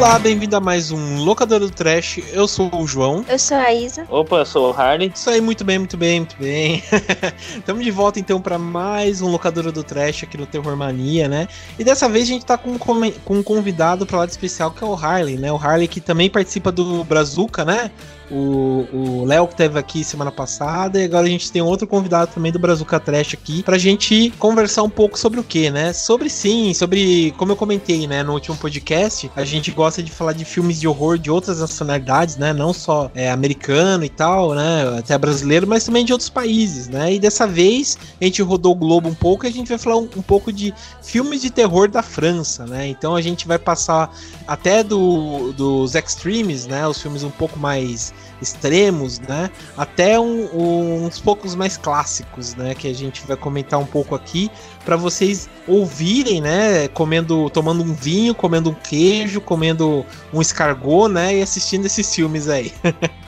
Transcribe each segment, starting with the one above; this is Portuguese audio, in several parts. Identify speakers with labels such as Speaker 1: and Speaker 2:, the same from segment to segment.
Speaker 1: Olá, bem-vindo a mais um Locador do Trash. Eu sou o João.
Speaker 2: Eu sou a Isa.
Speaker 3: Opa, eu sou o Harley.
Speaker 1: Isso aí, muito bem, muito bem, muito bem. Estamos de volta então para mais um Locador do Trash aqui no Terror Mania, né? E dessa vez a gente tá com, com um convidado para lá de especial que é o Harley, né? O Harley que também participa do Brazuca, né? o Léo que teve aqui semana passada e agora a gente tem outro convidado também do Brazuca Trash aqui pra gente conversar um pouco sobre o que, né? Sobre sim, sobre, como eu comentei, né, no último podcast, a gente gosta de falar de filmes de horror de outras nacionalidades, né? Não só é, americano e tal, né? Até brasileiro, mas também de outros países, né? E dessa vez a gente rodou o globo um pouco e a gente vai falar um, um pouco de filmes de terror da França, né? Então a gente vai passar até do, dos extremes, né? Os filmes um pouco mais extremos, né? Até um, um, uns poucos mais clássicos, né? Que a gente vai comentar um pouco aqui para vocês ouvirem, né? Comendo, tomando um vinho, comendo um queijo, comendo um escargot, né? E assistindo esses filmes aí.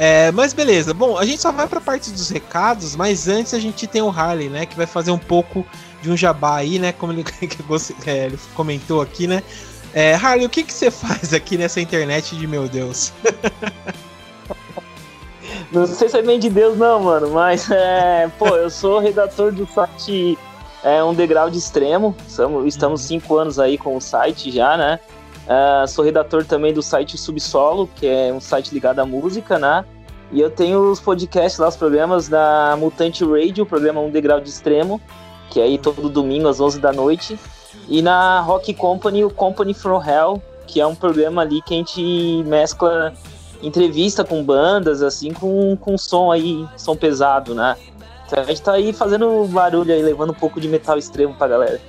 Speaker 1: É, mas beleza, bom, a gente só vai para a parte dos recados, mas antes a gente tem o Harley, né, que vai fazer um pouco de um jabá aí, né, como ele, é, ele comentou aqui, né. É, Harley, o que, que você faz aqui nessa internet de meu Deus?
Speaker 3: Não sei se é bem de Deus, não, mano, mas é, pô, eu sou redator do site é, Um Degrau de Extremo. Estamos, estamos cinco anos aí com o site já, né? Uh, sou redator também do site Subsolo, que é um site ligado à música, né? E eu tenho os podcasts lá, os programas da Mutante Radio, o programa Um Degrau de Extremo, que é aí todo domingo às 11 da noite. E na Rock Company, o Company from Hell, que é um programa ali que a gente mescla entrevista com bandas, assim, com, com som aí, som pesado, né? Então a gente tá aí fazendo barulho aí, levando um pouco de metal extremo pra galera.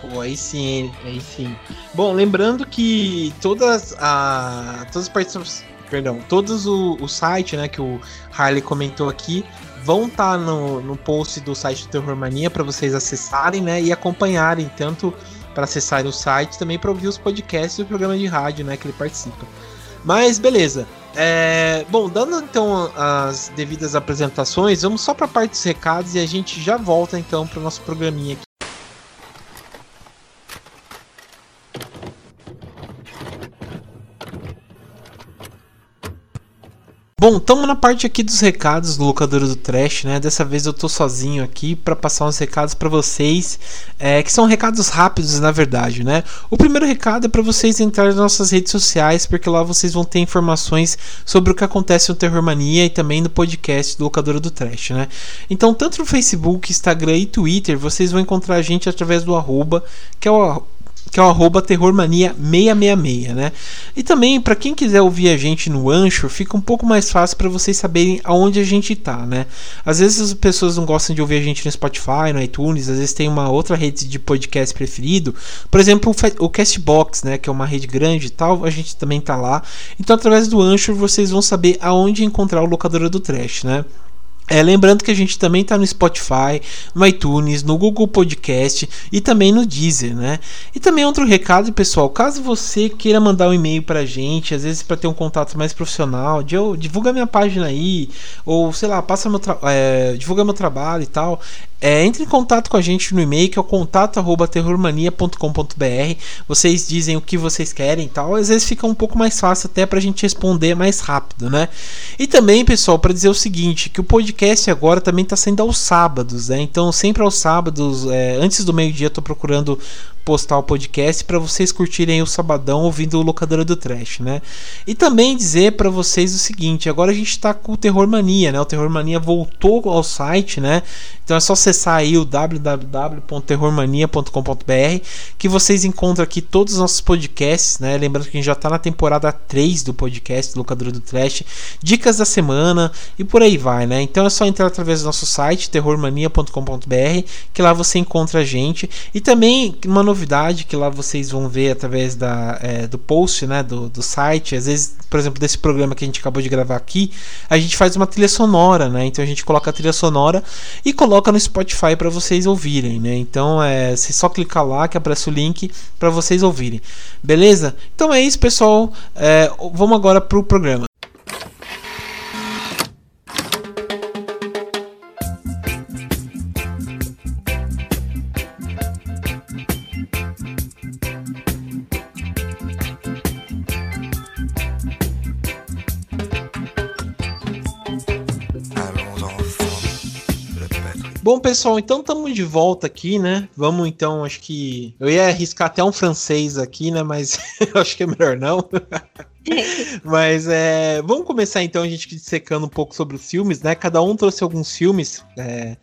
Speaker 1: Pô, aí sim, aí sim. Bom, lembrando que todas, a, todas as participações, perdão, todos o, o site, né, que o Harley comentou aqui, vão estar tá no, no post do site do Terror Mania para vocês acessarem, né, e acompanharem, tanto para acessarem o site, também para ouvir os podcasts e o programa de rádio, né, que ele participa. Mas beleza. É, bom, dando então as devidas apresentações, vamos só para a parte dos recados e a gente já volta então para o nosso programinha aqui. Bom, estamos na parte aqui dos recados do locador do Trash, né? Dessa vez eu tô sozinho aqui para passar uns recados para vocês, é, que são recados rápidos na verdade, né? O primeiro recado é para vocês entrarem nas nossas redes sociais, porque lá vocês vão ter informações sobre o que acontece no Terror Mania e também no podcast do locador do Trash, né? Então, tanto no Facebook, Instagram e Twitter, vocês vão encontrar a gente através do arroba, que é o que é o arroba terrormania666, né? E também, para quem quiser ouvir a gente no Anchor, fica um pouco mais fácil para vocês saberem aonde a gente tá, né? Às vezes as pessoas não gostam de ouvir a gente no Spotify, no iTunes, às vezes tem uma outra rede de podcast preferido, por exemplo, o Castbox, né, que é uma rede grande e tal, a gente também tá lá. Então, através do Anchor, vocês vão saber aonde encontrar o locadora do Trash, né? É, lembrando que a gente também está no Spotify, no iTunes, no Google Podcast e também no Deezer, né? E também outro recado, pessoal, caso você queira mandar um e-mail para a gente, às vezes para ter um contato mais profissional, divulga minha página aí, ou sei lá, passa meu é, divulga meu trabalho e tal, é, entre em contato com a gente no e-mail que é o contato@terrormania.com.br. Vocês dizem o que vocês querem e tal. Às vezes fica um pouco mais fácil até para a gente responder mais rápido, né? E também, pessoal, para dizer o seguinte, que o podcast agora também está sendo aos sábados, né? Então sempre aos sábados, é, antes do meio dia, estou procurando postar o podcast para vocês curtirem o sabadão ouvindo o locadora do trash, né? E também dizer para vocês o seguinte, agora a gente está com o Terror Mania, né? O Terror Mania voltou ao site, né? Então é só acessar aí o www.terrormania.com.br que vocês encontram aqui todos os nossos podcasts, né? Lembrando que a gente já está na temporada 3 do podcast do locadora do trash, dicas da semana e por aí vai, né? Então é só entrar através do nosso site terrormania.com.br que lá você encontra a gente e também uma novidade que lá vocês vão ver através da, é, do post né, do, do site. Às vezes, por exemplo, desse programa que a gente acabou de gravar aqui, a gente faz uma trilha sonora, né? Então a gente coloca a trilha sonora e coloca no Spotify para vocês ouvirem, né? Então é se só clicar lá que aparece o link para vocês ouvirem, beleza? Então é isso, pessoal. É, vamos agora pro programa. Bom, pessoal, então estamos de volta aqui, né? Vamos então, acho que. Eu ia arriscar até um francês aqui, né? Mas acho que é melhor não. Mas é, vamos começar então a gente dissecando um pouco sobre os filmes, né? Cada um trouxe alguns filmes é,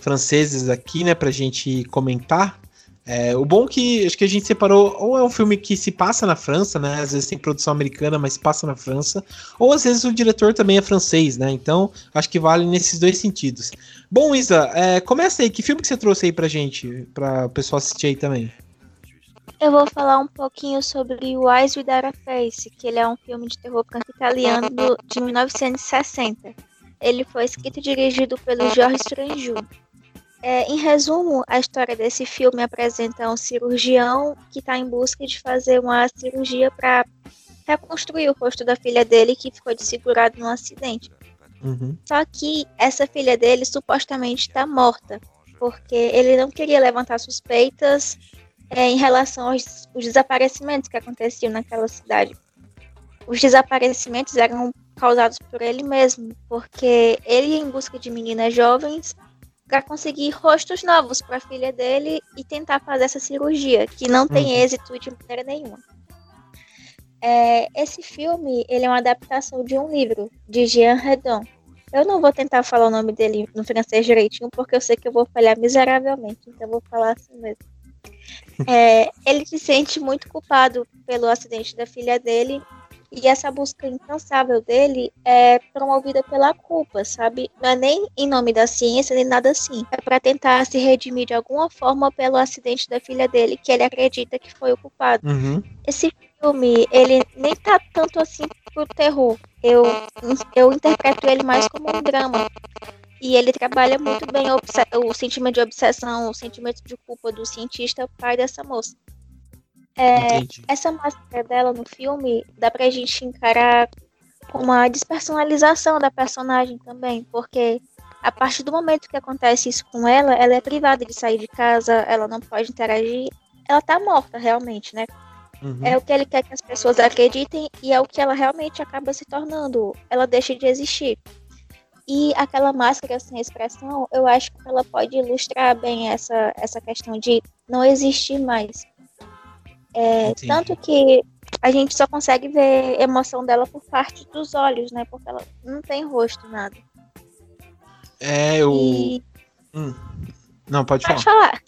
Speaker 1: franceses aqui, né, pra gente comentar. É, o bom é que acho que a gente separou, ou é um filme que se passa na França, né? Às vezes tem produção americana, mas passa na França, ou às vezes o diretor também é francês, né? Então acho que vale nesses dois sentidos. Bom, Isa, é, começa aí, que filme que você trouxe aí pra gente, pra o pessoal assistir aí também?
Speaker 2: Eu vou falar um pouquinho sobre Wise Without a Face, que ele é um filme de terror franco-italiano de 1960. Ele foi escrito e dirigido pelo Jorge Stranju. É, em resumo, a história desse filme apresenta um cirurgião que está em busca de fazer uma cirurgia para reconstruir o rosto da filha dele que ficou desfigurado num acidente. Uhum. Só que essa filha dele supostamente está morta, porque ele não queria levantar suspeitas é, em relação aos, aos desaparecimentos que aconteciam naquela cidade. Os desaparecimentos eram causados por ele mesmo, porque ele ia em busca de meninas jovens para conseguir rostos novos para a filha dele e tentar fazer essa cirurgia, que não tem uhum. êxito de maneira nenhuma. É, esse filme ele é uma adaptação de um livro de Jean Redon. Eu não vou tentar falar o nome dele no francês direitinho, porque eu sei que eu vou falhar miseravelmente, então eu vou falar assim mesmo. É, ele se sente muito culpado pelo acidente da filha dele e essa busca incansável dele é promovida pela culpa, sabe? Não é nem em nome da ciência, nem nada assim. É para tentar se redimir de alguma forma pelo acidente da filha dele, que ele acredita que foi o culpado. Uhum. Esse filme, ele nem tá tanto assim pro terror. Eu, eu interpreto ele mais como um drama. E ele trabalha muito bem o, o sentimento de obsessão, o sentimento de culpa do cientista pai dessa moça. É, essa máscara dela no filme dá pra gente encarar uma despersonalização da personagem também, porque a partir do momento que acontece isso com ela, ela é privada de sair de casa, ela não pode interagir, ela tá morta realmente, né? Uhum. É o que ele quer que as pessoas acreditem e é o que ela realmente acaba se tornando. Ela deixa de existir. E aquela máscara sem expressão, eu acho que ela pode ilustrar bem essa, essa questão de não existir mais. É, tanto que a gente só consegue ver emoção dela por parte dos olhos, né? Porque ela não tem rosto, nada.
Speaker 1: É, eu. E... Hum. Não, pode, pode falar. falar.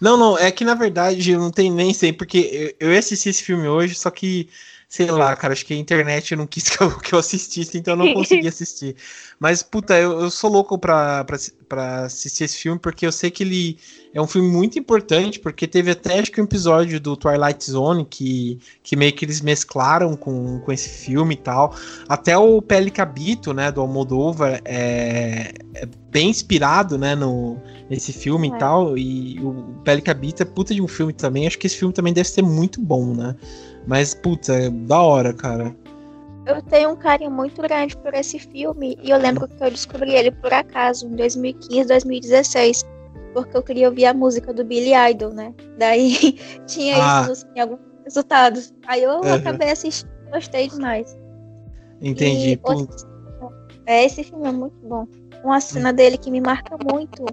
Speaker 1: Não, não, é que na verdade eu não tenho nem sei, porque eu, eu assisti esse filme hoje, só que sei lá, cara, acho que a internet não quis que eu, que eu assistisse, então eu não consegui assistir. Mas, puta, eu, eu sou louco pra, pra, pra assistir esse filme, porque eu sei que ele é um filme muito importante, porque teve até acho que um episódio do Twilight Zone que, que meio que eles mesclaram com, com esse filme e tal. Até o Pele Cabito, né, do Almodóvar, é, é bem inspirado, né, no, nesse filme é. e tal. E o Pele Cabito é puta de um filme também. Acho que esse filme também deve ser muito bom, né? Mas, puta, é da hora, cara.
Speaker 2: Eu tenho um carinho muito grande por esse filme e eu lembro que eu descobri ele por acaso em 2015, 2016, porque eu queria ouvir a música do Billy Idol, né? Daí tinha ah. isso em alguns resultados. Aí eu uhum. acabei assistindo, gostei demais.
Speaker 1: Entendi. E,
Speaker 2: é, esse filme é muito bom. Uma cena dele que me marca muito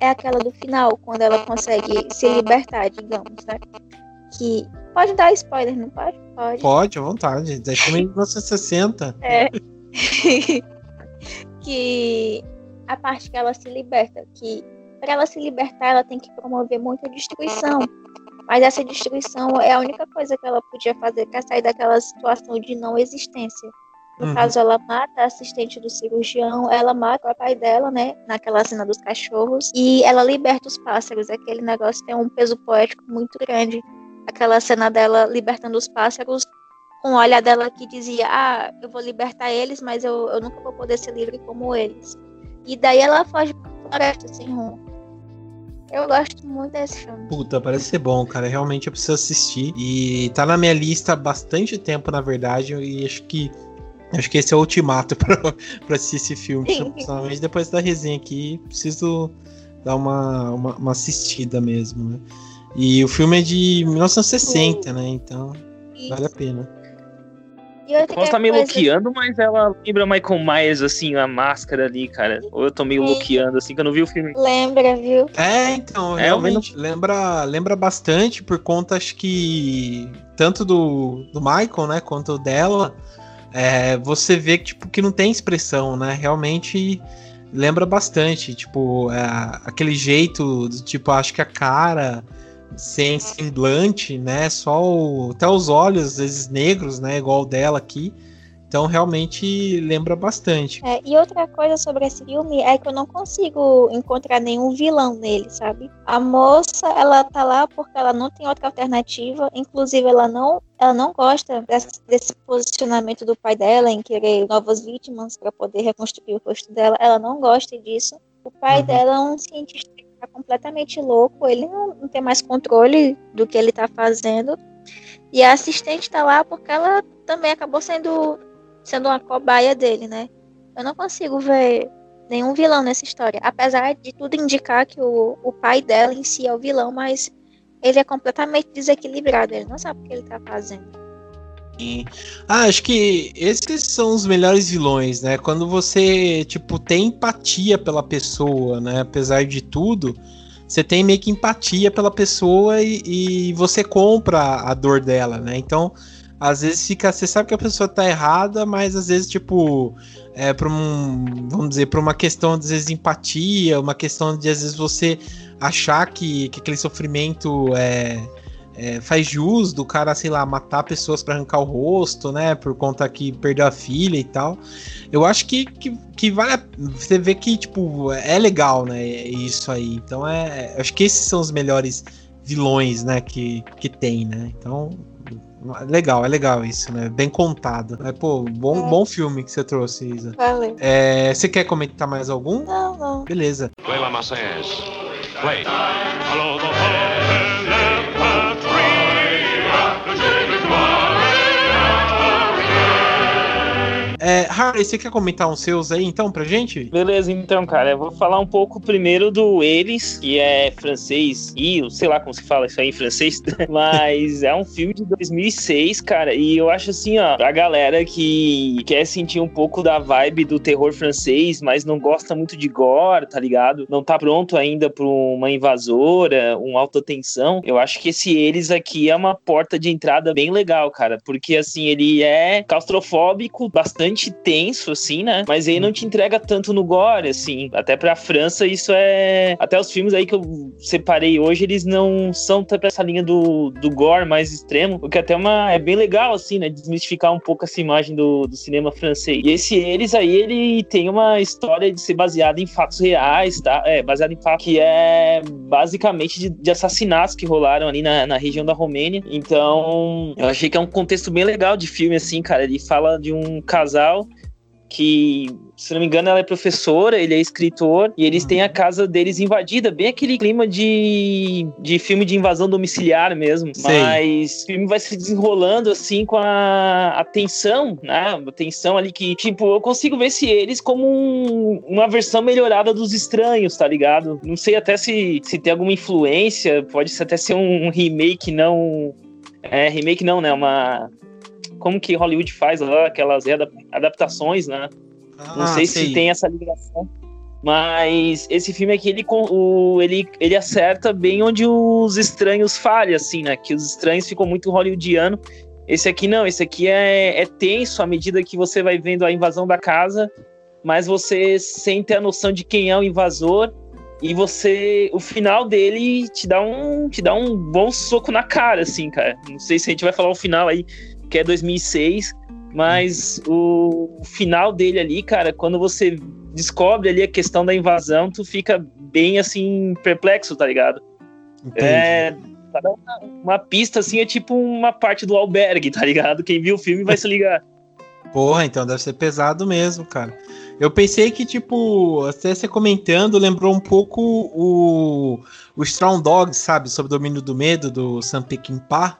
Speaker 2: é aquela do final, quando ela consegue se libertar, digamos, né? Que Pode dar spoiler, não pode? Pode.
Speaker 1: Pode, à vontade. Filme de 1960.
Speaker 2: É. que a parte que ela se liberta, que para ela se libertar, ela tem que promover muita destruição. Mas essa destruição é a única coisa que ela podia fazer para sair daquela situação de não existência. No uhum. caso, ela mata a assistente do cirurgião, ela mata o pai dela, né? Naquela cena dos cachorros. E ela liberta os pássaros. Aquele negócio tem um peso poético muito grande aquela cena dela libertando os pássaros, com o olhar dela que dizia: Ah, eu vou libertar eles, mas eu, eu nunca vou poder ser livre como eles. E daí ela foge pra floresta sem rumo. Eu gosto muito desse filme.
Speaker 1: Puta, parece ser bom, cara. Realmente eu preciso assistir. E tá na minha lista há bastante tempo, na verdade. E acho que. Acho que esse é o ultimato pra, pra assistir esse filme. Principalmente depois da resenha aqui. Preciso dar uma, uma, uma assistida mesmo, né? E o filme é de 1960, né? Então Isso. vale a pena.
Speaker 3: Ela tá meio coisa... mas ela lembra Michael Myers, assim, a máscara ali, cara. Ou eu tô meio loqueando, assim, que eu não vi o filme.
Speaker 2: Lembra, viu?
Speaker 1: É, então, é, realmente, lembra, lembra bastante por conta, acho que, tanto do, do Michael, né, quanto dela, é, você vê que, tipo, que não tem expressão, né, realmente lembra bastante, tipo, é, aquele jeito, tipo, acho que a cara sem semblante, né? Só o, até os olhos, às vezes negros, né? Igual o dela aqui. Então realmente lembra bastante.
Speaker 2: É, e outra coisa sobre esse filme é que eu não consigo encontrar nenhum vilão nele, sabe? A moça, ela tá lá porque ela não tem outra alternativa. Inclusive, ela não, ela não gosta desse, desse posicionamento do pai dela em querer novas vítimas para poder reconstruir o rosto dela. Ela não gosta disso. O pai uhum. dela é um cientista completamente louco, ele não, não tem mais controle do que ele tá fazendo. E a assistente tá lá porque ela também acabou sendo, sendo uma cobaia dele, né? Eu não consigo ver nenhum vilão nessa história. Apesar de tudo indicar que o, o pai dela em si é o vilão, mas ele é completamente desequilibrado. Ele não sabe o que ele tá fazendo.
Speaker 1: Ah, acho que esses são os melhores vilões, né? Quando você, tipo, tem empatia pela pessoa, né? Apesar de tudo, você tem meio que empatia pela pessoa e, e você compra a dor dela, né? Então, às vezes fica. Você sabe que a pessoa tá errada, mas às vezes, tipo, é pra um. Vamos dizer, pra uma questão, às vezes, de empatia, uma questão de, às vezes, você achar que, que aquele sofrimento é é, faz jus do cara, sei lá, matar pessoas para arrancar o rosto, né? Por conta que perdeu a filha e tal. Eu acho que, que, que vale. A, você vê que, tipo, é legal, né? Isso aí. Então é. Acho que esses são os melhores vilões, né? Que, que tem, né? Então. Legal, é legal isso, né? Bem contado. É, pô, bom, é. bom filme que você trouxe, Isa.
Speaker 2: Valeu.
Speaker 1: É, você quer comentar mais algum?
Speaker 2: Não, não.
Speaker 1: Beleza. Play Play. Hello, É, Harley, você quer comentar uns seus aí então pra gente?
Speaker 3: Beleza, então, cara, eu vou falar um pouco primeiro do Eles, que é francês, e sei lá como se fala isso aí em francês, mas é um filme de 2006, cara, e eu acho assim, ó, pra galera que quer sentir um pouco da vibe do terror francês, mas não gosta muito de gore, tá ligado? Não tá pronto ainda pra uma invasora, um alta tensão, eu acho que esse Eles aqui é uma porta de entrada bem legal, cara, porque assim, ele é claustrofóbico, bastante bastante tenso, assim, né? Mas ele não te entrega tanto no gore, assim. Até pra França, isso é. Até os filmes aí que eu separei hoje, eles não são pra essa linha do, do gore mais extremo, o que até uma, é bem legal, assim, né? Desmistificar um pouco essa imagem do, do cinema francês. E esse Eles aí, ele tem uma história de ser baseado em fatos reais, tá? É, baseado em fatos que é basicamente de, de assassinatos que rolaram ali na, na região da Romênia. Então, eu achei que é um contexto bem legal de filme, assim, cara. Ele fala de um casal que, se não me engano, ela é professora, ele é escritor, e eles uhum. têm a casa deles invadida, bem aquele clima de, de filme de invasão domiciliar mesmo. Sei. Mas o filme vai se desenrolando assim com a, a tensão, né? A tensão ali que, tipo, eu consigo ver se eles como um, uma versão melhorada dos estranhos, tá ligado? Não sei até se, se tem alguma influência, pode até ser um, um remake, não. É, remake não, né? Uma como que Hollywood faz lá, aquelas adaptações, né? Ah, não sei se tem essa ligação. Mas esse filme aqui, ele, o, ele, ele acerta bem onde os estranhos falham, assim, né? Que os estranhos ficam muito hollywoodiano. Esse aqui não, esse aqui é, é tenso à medida que você vai vendo a invasão da casa, mas você sente a noção de quem é o invasor e você o final dele te dá um te dá um bom soco na cara assim cara não sei se a gente vai falar o final aí que é 2006, mas o final dele ali, cara, quando você descobre ali a questão da invasão, tu fica bem assim perplexo, tá ligado? Entendi. É, uma pista assim é tipo uma parte do albergue, tá ligado? Quem viu o filme vai se ligar.
Speaker 1: Porra, então deve ser pesado mesmo, cara. Eu pensei que, tipo, até você comentando, lembrou um pouco o, o Strong Dog, sabe? Sobre o domínio do medo, do Sam Peckinpah.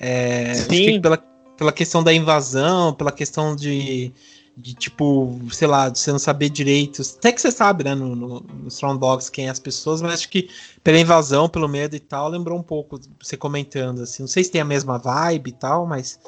Speaker 1: É, Sim. pela, pela questão da invasão, pela questão de, de tipo, sei lá, de você não saber direito. Até que você sabe, né, no, no, no Strong Dogs quem é as pessoas, mas acho que pela invasão, pelo medo e tal, lembrou um pouco você comentando, assim. Não sei se tem a mesma vibe e tal, mas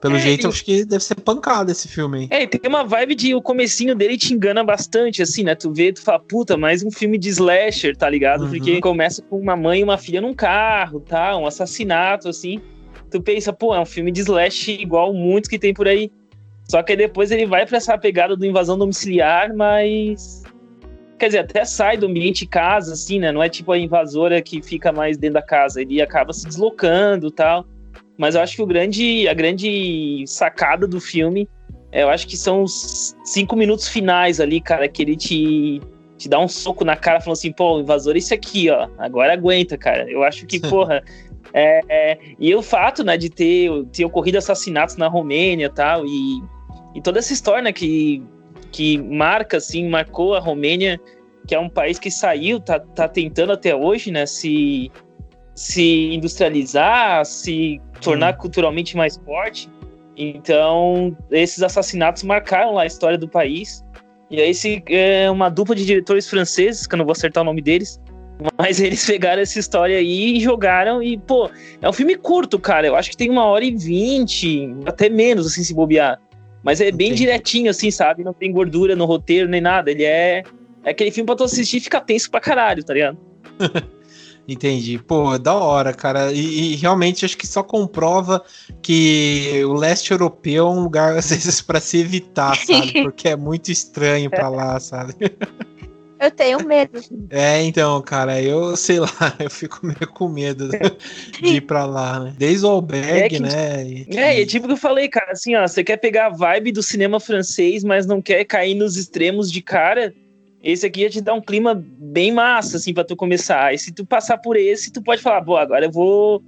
Speaker 1: Pelo é, jeito, eu acho que deve ser pancada esse filme.
Speaker 3: É, tem uma vibe de o comecinho dele te engana bastante, assim, né? Tu vê, tu fala, puta, mais um filme de slasher, tá ligado? Uhum. Porque começa com uma mãe e uma filha num carro, tá? Um assassinato, assim. Tu pensa, pô, é um filme de slash igual muitos que tem por aí. Só que depois ele vai pra essa pegada do invasão domiciliar, mas. Quer dizer, até sai do ambiente casa, assim, né? Não é tipo a invasora que fica mais dentro da casa. Ele acaba se deslocando tal. Mas eu acho que o grande, a grande sacada do filme, é, eu acho que são os cinco minutos finais ali, cara, que ele te, te dá um soco na cara falando assim, pô, invasor esse aqui, ó. Agora aguenta, cara. Eu acho que, porra. É, é, e o fato, né, de ter, ter ocorrido assassinatos na Romênia e tal, e e toda essa história né, que, que marca, assim, marcou a Romênia, que é um país que saiu, tá, tá tentando até hoje, né, se, se industrializar, se tornar hum. culturalmente mais forte. Então, esses assassinatos marcaram lá a história do país. E aí, esse é uma dupla de diretores franceses, que eu não vou acertar o nome deles, mas eles pegaram essa história aí e jogaram. E, pô, é um filme curto, cara. Eu acho que tem uma hora e vinte, até menos, assim, se bobear. Mas é bem Entendi. direitinho, assim, sabe? Não tem gordura no roteiro nem nada. Ele é. É aquele filme pra tu assistir e ficar tenso pra caralho, tá ligado?
Speaker 1: Entendi. Pô, da hora, cara. E, e, realmente acho que só comprova que o leste europeu é um lugar, às vezes, pra se evitar, sabe? Porque é muito estranho pra lá, sabe?
Speaker 2: Eu tenho medo.
Speaker 1: É, então, cara, eu sei lá, eu fico meio com medo de ir pra lá, né? Desde o albergue, é que, né?
Speaker 3: E, é, é tipo que eu falei, cara, assim, ó, você quer pegar a vibe do cinema francês, mas não quer cair nos extremos de cara. Esse aqui ia te dar um clima bem massa, assim, pra tu começar. E se tu passar por esse, tu pode falar, pô, agora eu vou,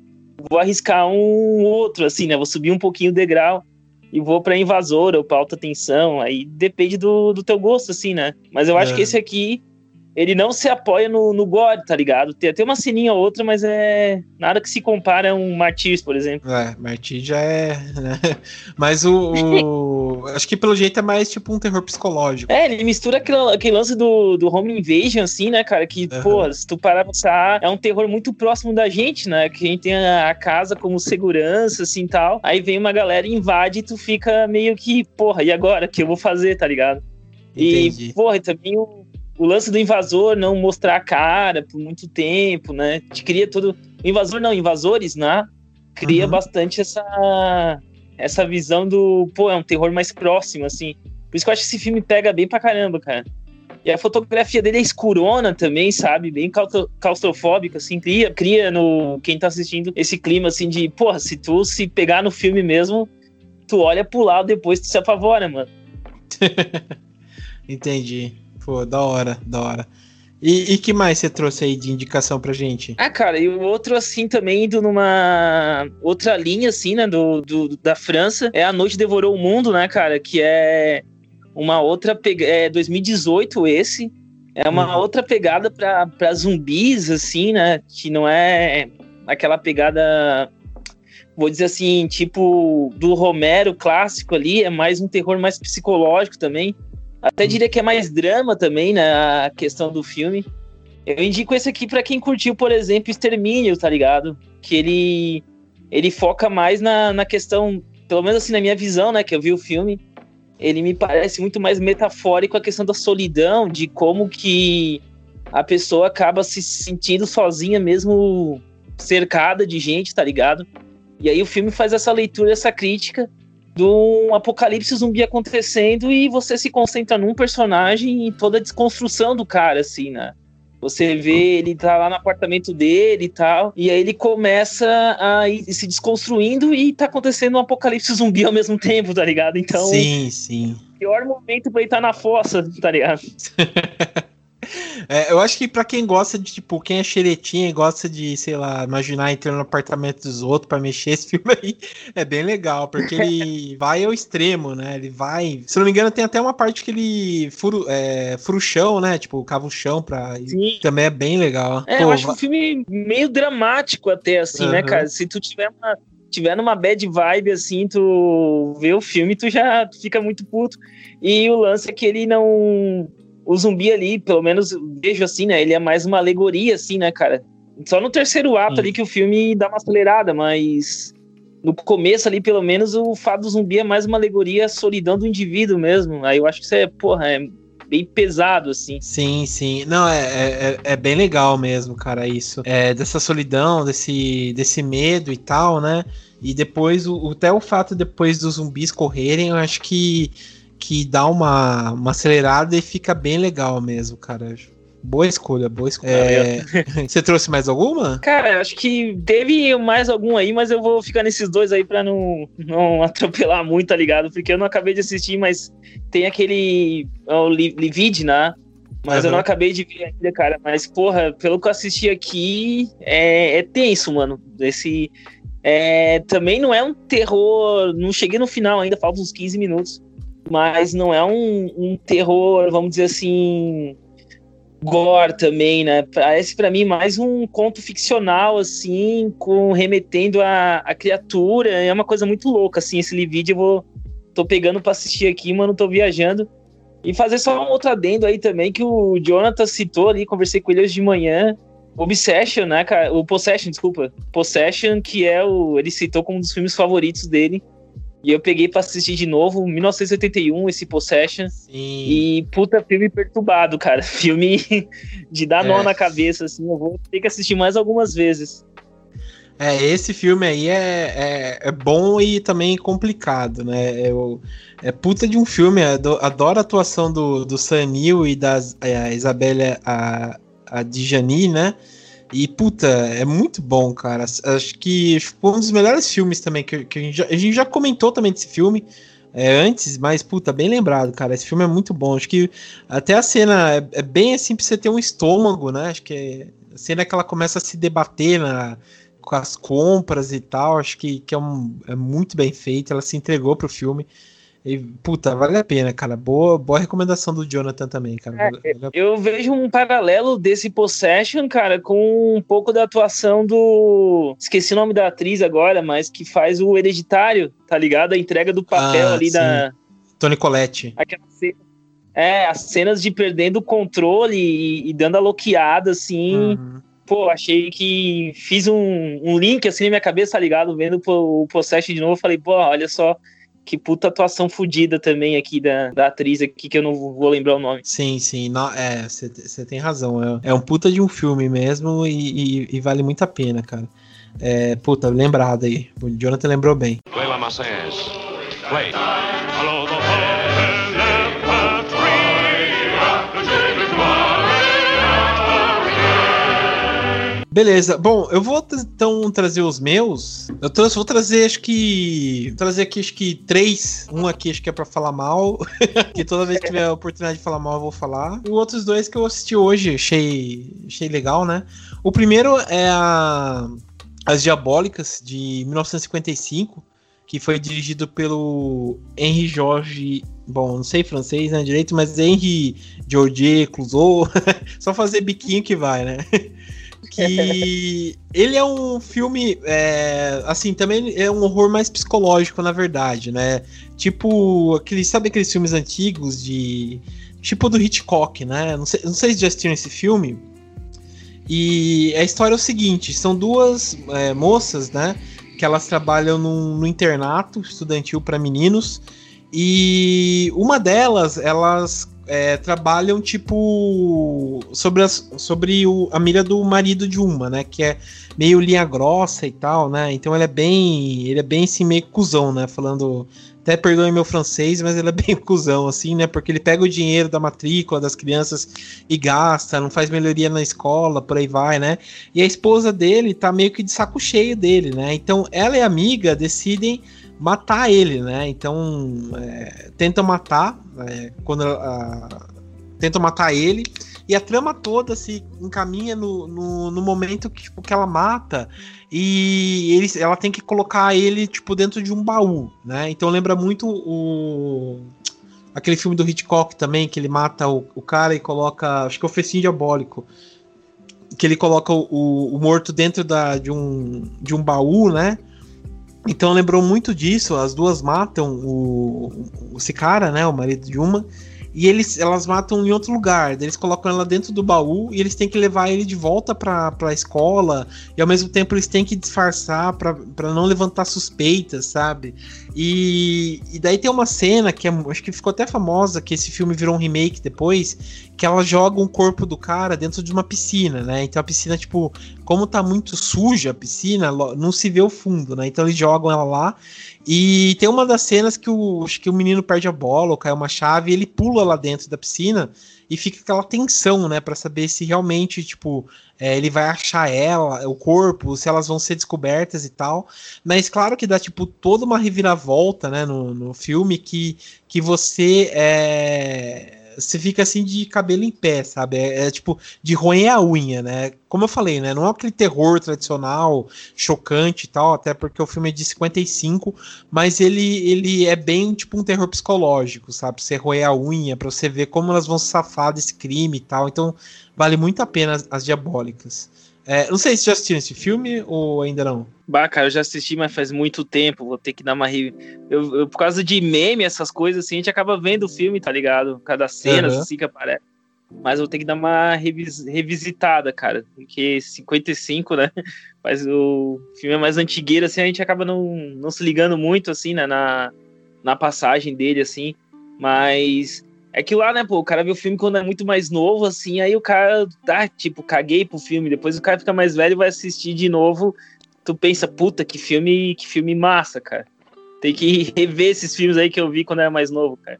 Speaker 3: vou arriscar um outro, assim, né? Vou subir um pouquinho o degrau e vou pra invasora ou pra alta tensão. Aí depende do, do teu gosto, assim, né? Mas eu acho é. que esse aqui, ele não se apoia no, no God, tá ligado? Tem até uma ceninha ou outra, mas é nada que se compara a um Martyrs, por exemplo.
Speaker 1: É, Martyrs já é. Né? Mas o, o. acho que pelo jeito é mais tipo um terror psicológico.
Speaker 3: É, ele mistura aquele, aquele lance do, do Home Invasion, assim, né, cara? Que, uhum. pô, se tu parar pra pensar, é um terror muito próximo da gente, né? Que a gente tem a, casa como segurança, assim tal. Aí vem uma galera invade e tu fica meio que, porra, e agora? O que eu vou fazer, tá ligado? Entendi. E, porra, também o o lance do invasor não mostrar a cara por muito tempo, né? Te cria todo. invasor não, invasores, né? Cria uhum. bastante essa, essa visão do. Pô, é um terror mais próximo, assim. Por isso que eu acho que esse filme pega bem pra caramba, cara. E a fotografia dele é escurona também, sabe? Bem claustrofóbica, assim. Cria, cria no quem tá assistindo esse clima, assim, de, porra, se tu se pegar no filme mesmo, tu olha pro lado depois tu se apavora, mano.
Speaker 1: Entendi. Pô, da hora, da hora. E, e que mais você trouxe aí de indicação pra gente?
Speaker 3: Ah, cara, e o outro, assim, também indo numa outra linha, assim, né, do, do, da França, é A Noite Devorou o Mundo, né, cara, que é uma outra, é 2018 esse, é uma uhum. outra pegada pra, pra zumbis, assim, né, que não é aquela pegada, vou dizer assim, tipo do Romero clássico ali, é mais um terror mais psicológico também, até diria que é mais drama também, né? A questão do filme. Eu indico esse aqui para quem curtiu, por exemplo, Extermínio, tá ligado? Que ele, ele foca mais na, na questão, pelo menos assim na minha visão, né? Que eu vi o filme, ele me parece muito mais metafórico a questão da solidão, de como que a pessoa acaba se sentindo sozinha mesmo cercada de gente, tá ligado? E aí o filme faz essa leitura, essa crítica de um apocalipse zumbi acontecendo e você se concentra num personagem e toda a desconstrução do cara, assim, né? Você vê, ele tá lá no apartamento dele e tal, e aí ele começa a ir se desconstruindo e tá acontecendo um apocalipse zumbi ao mesmo tempo, tá ligado? Então.
Speaker 1: Sim, sim.
Speaker 3: Pior momento pra ele estar tá na fossa, tá ligado?
Speaker 1: É, eu acho que para quem gosta de, tipo, quem é xeretinha e gosta de, sei lá, imaginar entrando no apartamento dos outros para mexer, esse filme aí é bem legal, porque ele vai ao extremo, né? Ele vai. Se não me engano, tem até uma parte que ele fura, é, fura o chão, né? Tipo, cava o chão pra. Sim. Também é bem legal.
Speaker 3: É, Pô, eu acho vai... um filme meio dramático até, assim, uhum. né, cara? Se tu tiver uma tiver numa bad vibe assim, tu vê o filme, tu já fica muito puto. E o lance é que ele não o zumbi ali, pelo menos vejo assim, né? Ele é mais uma alegoria, assim, né, cara? Só no terceiro ato hum. ali que o filme dá uma acelerada, mas no começo ali, pelo menos, o fato do zumbi é mais uma alegoria à solidão do indivíduo mesmo. Aí eu acho que isso é, porra, é bem pesado, assim.
Speaker 1: Sim, sim. Não, é, é, é bem legal mesmo, cara, isso. É, dessa solidão, desse, desse medo e tal, né? E depois, o, até o fato depois dos zumbis correrem, eu acho que, que dá uma, uma acelerada e fica bem legal mesmo, cara. Boa escolha, boa escolha. É... Você trouxe mais alguma?
Speaker 3: Cara, acho que teve mais algum aí, mas eu vou ficar nesses dois aí pra não, não atropelar muito, tá ligado? Porque eu não acabei de assistir, mas tem aquele. O Livid, né? Mas uhum. eu não acabei de ver ainda, cara. Mas, porra, pelo que eu assisti aqui, é, é tenso, mano. Esse. É, também não é um terror. Não cheguei no final ainda, faltam uns 15 minutos. Mas não é um, um terror, vamos dizer assim gore também, né? Parece para mim mais um conto ficcional, assim, com remetendo a, a criatura. É uma coisa muito louca, assim, esse vídeo eu vou. tô pegando pra assistir aqui, mano, tô viajando. E fazer só um outro adendo aí também, que o Jonathan citou ali, conversei com ele hoje de manhã. Obsession, né, cara? O Possession, desculpa. Possession, que é o. Ele citou como um dos filmes favoritos dele. E eu peguei pra assistir de novo, 1981, esse Possession. Sim. E puta filme perturbado, cara. Filme de dar é. nó na cabeça, assim. Eu vou ter que assistir mais algumas vezes.
Speaker 1: É, esse filme aí é, é, é bom e também complicado, né? É, é puta de um filme. Adoro a atuação do, do Sam Neill e da é, Isabelle a, a Dijani, né? E, puta, é muito bom, cara. Acho que foi um dos melhores filmes também, que, que a, gente já, a, gente já, comentou também desse filme é, antes, mas, puta, bem lembrado, cara. Esse filme é muito bom. Acho que até a cena é, é bem assim pra você ter um estômago, né? Acho que é, a cena que ela começa a se debater na, com as compras e tal, acho que, que é, um, é muito bem feito. Ela se entregou pro filme. E, puta, vale a pena, cara. Boa, boa recomendação do Jonathan também, cara.
Speaker 3: É, eu vejo um paralelo desse Possession, cara, com um pouco da atuação do. Esqueci o nome da atriz agora, mas que faz o hereditário, tá ligado? A entrega do papel ah, ali sim. da.
Speaker 1: Tony Colette.
Speaker 3: Aquela cena. É, as cenas de perdendo o controle e, e dando a loqueada, assim. Uhum. Pô, achei que fiz um, um link assim na minha cabeça, tá ligado? Vendo o Possession de novo, falei, pô, olha só que puta atuação fodida também aqui da, da atriz aqui, que eu não vou lembrar o nome.
Speaker 1: Sim, sim. Não, é, você tem razão. É, é, um puta de um filme mesmo e, e, e vale muito a pena, cara. É, puta, lembrado aí. O Jonathan lembrou bem. Play Play. Beleza. Bom, eu vou então trazer os meus. Eu trouxe, vou trazer, acho que. Vou trazer aqui, acho que três. Um aqui, acho que é pra falar mal. que toda vez que tiver a oportunidade de falar mal, eu vou falar. E os outros dois que eu assisti hoje, achei, achei legal, né? O primeiro é a. As Diabólicas, de 1955 que foi dirigido pelo Henri Georges, bom, não sei francês, né, direito, mas Henri Georges Clouseau, só fazer biquinho que vai, né? Que ele é um filme, é, assim, também é um horror mais psicológico, na verdade, né? Tipo, aquele, sabe aqueles filmes antigos de. Tipo do Hitchcock, né? Não sei, não sei se já assistiram esse filme. E a história é o seguinte: são duas é, moças, né? Que elas trabalham num, no internato estudantil para meninos. E uma delas, elas é, trabalham, tipo, sobre, as, sobre o, a milha do marido de uma, né? Que é meio linha grossa e tal, né? Então ele é bem. Ele é bem assim, meio cuzão, né? Falando. Até perdoe meu francês, mas ele é bem cuzão, assim, né? Porque ele pega o dinheiro da matrícula das crianças e gasta, não faz melhoria na escola, por aí vai, né? E a esposa dele tá meio que de saco cheio dele, né? Então ela e a amiga decidem matar ele, né? Então é, tentam matar é, quando a, tentam matar ele e a trama toda se encaminha no, no, no momento que, tipo, que ela mata e ele, ela tem que colocar ele tipo dentro de um baú, né? Então lembra muito o aquele filme do Hitchcock também que ele mata o, o cara e coloca acho que é o Fecinho Diabólico que ele coloca o, o, morto dentro da, de, um, de um baú, né? Então lembrou muito disso, as duas matam o, esse cara, né, o marido de uma, e eles, elas matam em outro lugar. Eles colocam ela dentro do baú e eles têm que levar ele de volta pra, pra escola. E ao mesmo tempo eles têm que disfarçar pra não levantar suspeitas, sabe? E, e daí tem uma cena que é, acho que ficou até famosa, que esse filme virou um remake depois, que ela joga um corpo do cara dentro de uma piscina, né? Então a piscina, tipo, como tá muito suja a piscina, não se vê o fundo, né? Então eles jogam ela lá. E tem uma das cenas que o, acho que o menino perde a bola, ou cai uma chave, e ele pula lá dentro da piscina e fica aquela tensão, né, para saber se realmente, tipo, é, ele vai achar ela, o corpo, se elas vão ser descobertas e tal. Mas claro que dá, tipo, toda uma reviravolta, né, no, no filme que, que você é você fica assim de cabelo em pé, sabe? É, é, tipo de roer a unha, né? Como eu falei, né? Não é aquele terror tradicional, chocante e tal, até porque o filme é de 55, mas ele, ele é bem tipo um terror psicológico, sabe? Você roer a unha para você ver como elas vão safar desse crime e tal. Então, vale muito a pena as, as diabólicas. É, não sei se já assistiram esse filme ou ainda não.
Speaker 3: Bah, cara, eu já assisti, mas faz muito tempo. Vou ter que dar uma. Eu, eu, por causa de meme, essas coisas assim, a gente acaba vendo o filme, tá ligado? Cada cena uhum. assim que aparece. Mas eu vou ter que dar uma revis, revisitada, cara. Porque 55, né? Mas o filme é mais antigueiro, assim, a gente acaba não, não se ligando muito, assim, né? Na, na passagem dele, assim. Mas é que lá, né, pô, o cara vê o filme quando é muito mais novo, assim, aí o cara tá, tipo, caguei pro filme, depois o cara fica mais velho e vai assistir de novo, tu pensa, puta, que filme, que filme massa, cara. Tem que rever esses filmes aí que eu vi quando era mais novo, cara.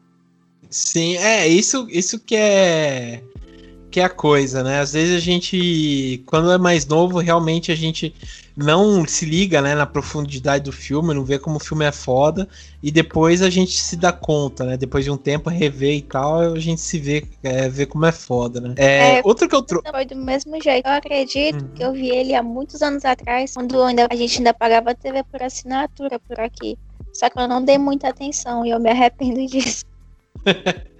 Speaker 1: Sim, é, isso, isso que é que é a coisa, né? Às vezes a gente, quando é mais novo, realmente a gente não se liga né, na profundidade do filme, não vê como o filme é foda, e depois a gente se dá conta, né? Depois de um tempo rever e tal, a gente se vê, é, vê como é foda, né?
Speaker 2: É, é outro que eu trouxe. Foi do mesmo jeito. Eu acredito uhum. que eu vi ele há muitos anos atrás, quando ainda, a gente ainda pagava TV por assinatura por aqui. Só que eu não dei muita atenção e eu me arrependo disso.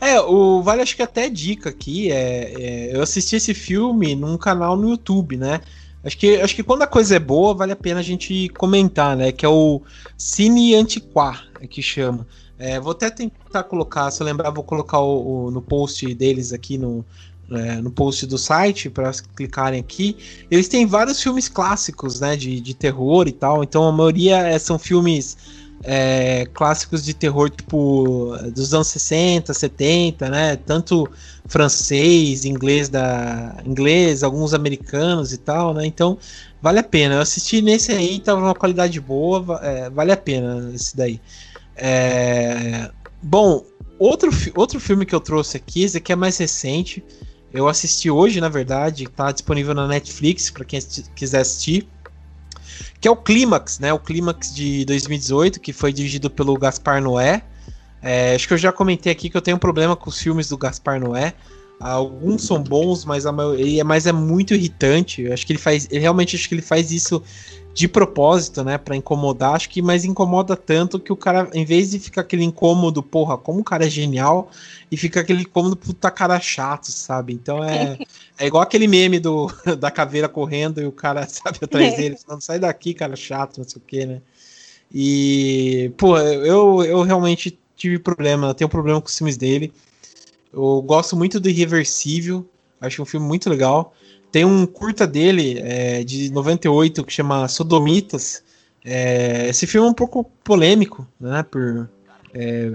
Speaker 1: É, o Vale acho que até dica aqui, é, é, eu assisti esse filme num canal no YouTube, né? Acho que, acho que quando a coisa é boa, vale a pena a gente comentar, né? Que é o Cine Antiquar, é que chama. É, vou até tentar colocar, se eu lembrar, vou colocar o, o no post deles aqui no, é, no post do site para clicarem aqui. Eles têm vários filmes clássicos, né? De, de terror e tal. Então a maioria é, são filmes é, clássicos de terror, tipo, dos anos 60, 70, né? Tanto francês, inglês da. inglês, alguns americanos e tal, né? Então, vale a pena. Eu assisti nesse aí, tava uma qualidade boa, é, vale a pena esse daí. É, bom, outro, outro filme que eu trouxe aqui, esse aqui é mais recente. Eu assisti hoje, na verdade, tá disponível na Netflix para quem quiser assistir que é o Clímax, né? O Clímax de 2018, que foi dirigido pelo Gaspar Noé. É, acho que eu já comentei aqui que eu tenho um problema com os filmes do Gaspar Noé. Alguns são bons, mas a maioria, mas é muito irritante. Eu acho que ele faz, realmente acho que ele faz isso de propósito, né, para incomodar, acho que mais incomoda tanto que o cara, em vez de ficar aquele incômodo, porra, como o cara é genial, e fica aquele incômodo puta cara chato, sabe? Então é, é igual aquele meme do, da caveira correndo e o cara, sabe, atrás dele, falando, sai daqui, cara chato, não sei o que, né? E, pô, eu, eu realmente tive problema, eu tenho problema com os filmes dele. Eu gosto muito do Irreversível, acho um filme muito legal. Tem um curta dele, é, de 98, que chama Sodomitas. É, esse filme é um pouco polêmico, né? Por, é,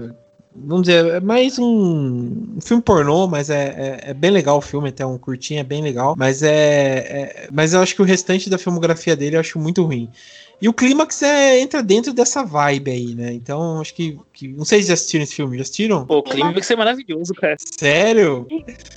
Speaker 1: vamos dizer, é mais um, um filme pornô, mas é, é, é, bem legal o filme, até um curtinho, é bem legal. Mas é, é, Mas eu acho que o restante da filmografia dele eu acho muito ruim. E o clímax é, entra dentro dessa vibe aí, né? Então, acho que, que. Não sei se já assistiram esse filme. Já assistiram?
Speaker 3: Pô, o clímax é maravilhoso, cara.
Speaker 1: Sério?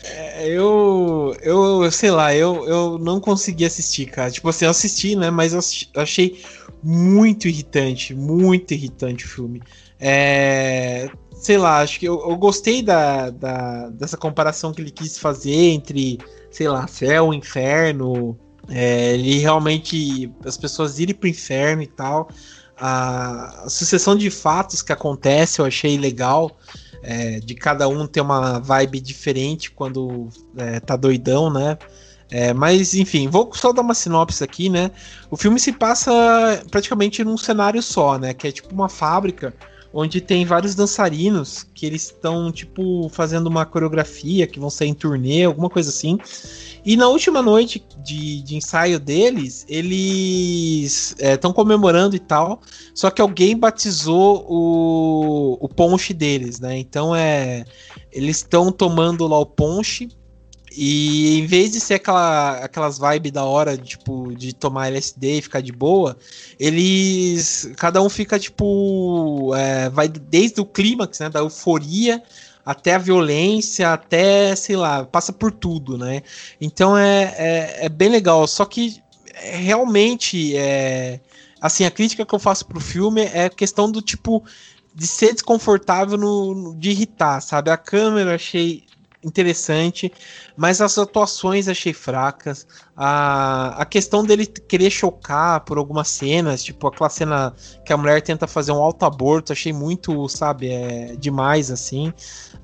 Speaker 1: É, eu. Eu, sei lá, eu, eu não consegui assistir, cara. Tipo assim, eu assisti, né? Mas eu achei muito irritante. Muito irritante o filme. É sei lá, acho que eu, eu gostei da, da, dessa comparação que ele quis fazer entre, sei lá, céu, inferno, é, ele realmente. As pessoas irem pro inferno e tal. A, a sucessão de fatos que acontece eu achei legal. É, de cada um ter uma vibe diferente quando é, tá doidão, né? É, mas enfim, vou só dar uma sinopse aqui, né? O filme se passa praticamente num cenário só, né? Que é tipo uma fábrica onde tem vários dançarinos que eles estão, tipo, fazendo uma coreografia, que vão sair em turnê, alguma coisa assim. E na última noite de, de ensaio deles, eles estão é, comemorando e tal, só que alguém batizou o, o ponche deles, né? Então é. Eles estão tomando lá o ponche e em vez de ser aquela, aquelas vibes da hora, tipo, de tomar LSD e ficar de boa, eles. Cada um fica, tipo. É, vai desde o clímax, né? Da euforia até a violência, até, sei lá, passa por tudo, né? Então é, é, é bem legal. Só que realmente é. Assim, a crítica que eu faço pro filme é a questão do tipo de ser desconfortável no, de irritar, sabe? A câmera achei interessante, mas as atuações achei fracas. A, a questão dele querer chocar por algumas cenas, tipo aquela cena que a mulher tenta fazer um alto aborto, achei muito, sabe, é, demais assim.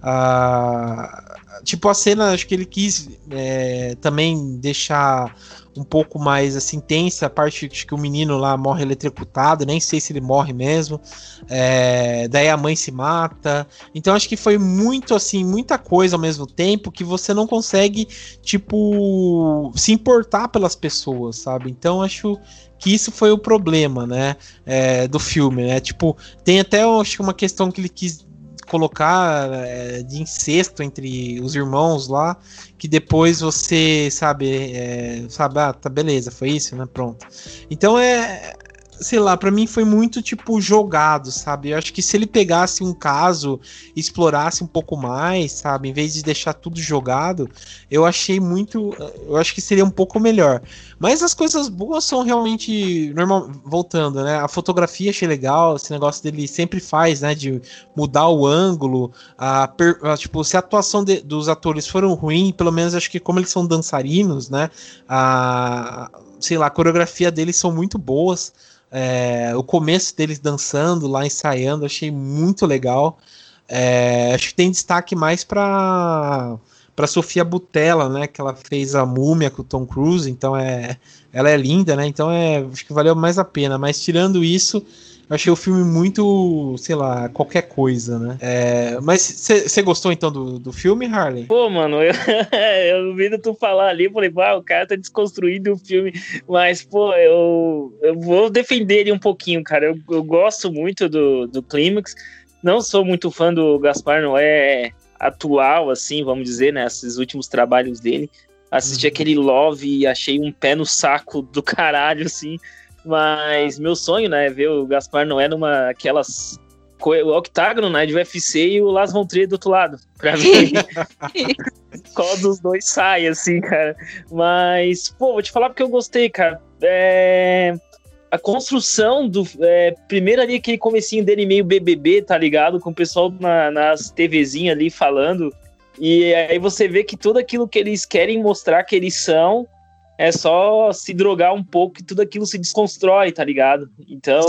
Speaker 1: A, tipo a cena, acho que ele quis é, também deixar um pouco mais assim tensa, a parte que o menino lá morre eletrocutado, nem sei se ele morre mesmo. É, daí a mãe se mata. Então acho que foi muito assim, muita coisa ao mesmo tempo que você não consegue tipo se importar pelas pessoas, sabe? Então acho que isso foi o problema, né, é, do filme, né? Tipo, tem até acho uma questão que ele quis colocar é, de incesto entre os irmãos lá, que depois você sabe, é, sabe, ah, tá beleza, foi isso, né? Pronto. Então é, sei lá, para mim foi muito tipo jogado, sabe? Eu acho que se ele pegasse um caso, explorasse um pouco mais, sabe, em vez de deixar tudo jogado, eu achei muito, eu acho que seria um pouco melhor. Mas as coisas boas são realmente normal, voltando, né? A fotografia achei legal, esse negócio dele sempre faz, né, de mudar o ângulo, a, per, a tipo, se a atuação de, dos atores foram ruim, pelo menos acho que como eles são dançarinos, né, a sei lá, a coreografia deles são muito boas. É, o começo deles dançando lá, ensaiando, achei muito legal. É, acho que tem destaque mais para para Sofia Butella, né, que ela fez a Múmia com o Tom Cruise, então é ela é linda, né? Então é acho que valeu mais a pena, mas tirando isso, eu achei o filme muito, sei lá, qualquer coisa, né? É, mas você gostou então do, do filme, Harley?
Speaker 3: Pô, mano, eu, eu ouvindo tu falar ali, eu falei, pá, o cara tá desconstruindo o filme, mas, pô, eu, eu vou defender ele um pouquinho, cara. Eu, eu gosto muito do, do Clímax, não sou muito fã do Gaspar Noé atual, assim, vamos dizer, né? Esses últimos trabalhos dele. Assisti uhum. aquele Love e achei um pé no saco do caralho, assim. Mas meu sonho, né, é ver o Gaspar Noé numa aquelas o octágono, né, de UFC e o Las Von Trier do outro lado, pra ver qual dos dois sai, assim, cara. Mas, pô, vou te falar porque eu gostei, cara. É... A construção do. É... Primeiro ali aquele comecinho dele meio BBB, tá ligado? Com o pessoal na, nas TVzinhas ali falando. E aí você vê que tudo aquilo que eles querem mostrar que eles são é só se drogar um pouco e tudo aquilo se desconstrói, tá ligado? Então,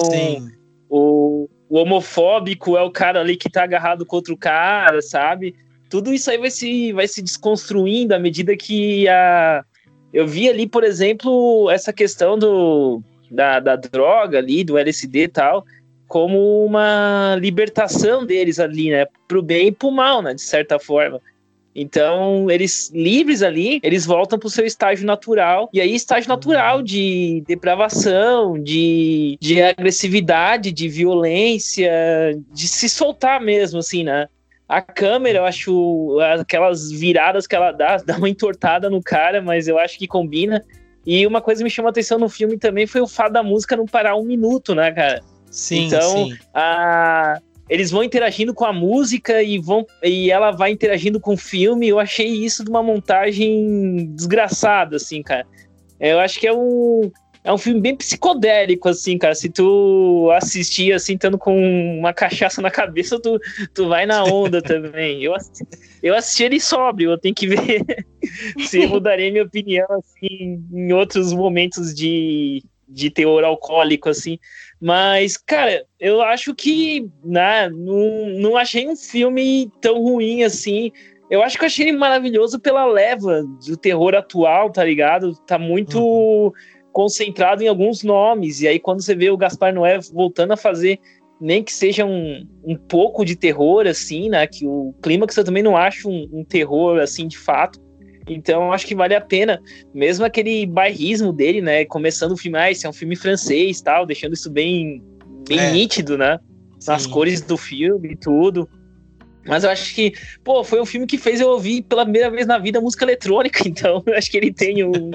Speaker 3: o, o, homofóbico é o cara ali que tá agarrado com outro cara, sabe? Tudo isso aí vai se, vai se desconstruindo à medida que a. Eu vi ali, por exemplo, essa questão do, da, da droga ali, do LSD e tal, como uma libertação deles ali, né? Pro bem e pro mal, né? De certa forma. Então, eles livres ali, eles voltam para o seu estágio natural. E aí, estágio natural de depravação, de, de agressividade, de violência, de se soltar mesmo, assim, né? A câmera, eu acho aquelas viradas que ela dá, dá uma entortada no cara, mas eu acho que combina. E uma coisa que me chamou a atenção no filme também foi o fato da música não parar um minuto, né, cara?
Speaker 1: Sim,
Speaker 3: então,
Speaker 1: sim.
Speaker 3: A, eles vão interagindo com a música e vão e ela vai interagindo com o filme. Eu achei isso de uma montagem desgraçada, assim, cara. Eu acho que é um é um filme bem psicodélico, assim, cara. Se tu assistir, assim, estando com uma cachaça na cabeça, tu, tu vai na onda também. Eu assisti, eu assisti ele sóbrio, eu tenho que ver se mudaria minha opinião, assim, em outros momentos de, de teor alcoólico, assim. Mas, cara, eu acho que né, não, não achei um filme tão ruim assim. Eu acho que eu achei ele maravilhoso pela leva do terror atual, tá ligado? Tá muito uhum. concentrado em alguns nomes. E aí, quando você vê o Gaspar Noé voltando a fazer nem que seja um, um pouco de terror, assim, né? Que o clímax eu também não acho um, um terror, assim, de fato. Então, acho que vale a pena, mesmo aquele bairrismo dele, né? Começando o filme, ah, esse é um filme francês tal, deixando isso bem, bem é. nítido, né? Nas Sim. cores do filme e tudo. Mas eu acho que, pô, foi um filme que fez eu ouvir pela primeira vez na vida música eletrônica, então eu acho que ele tem um,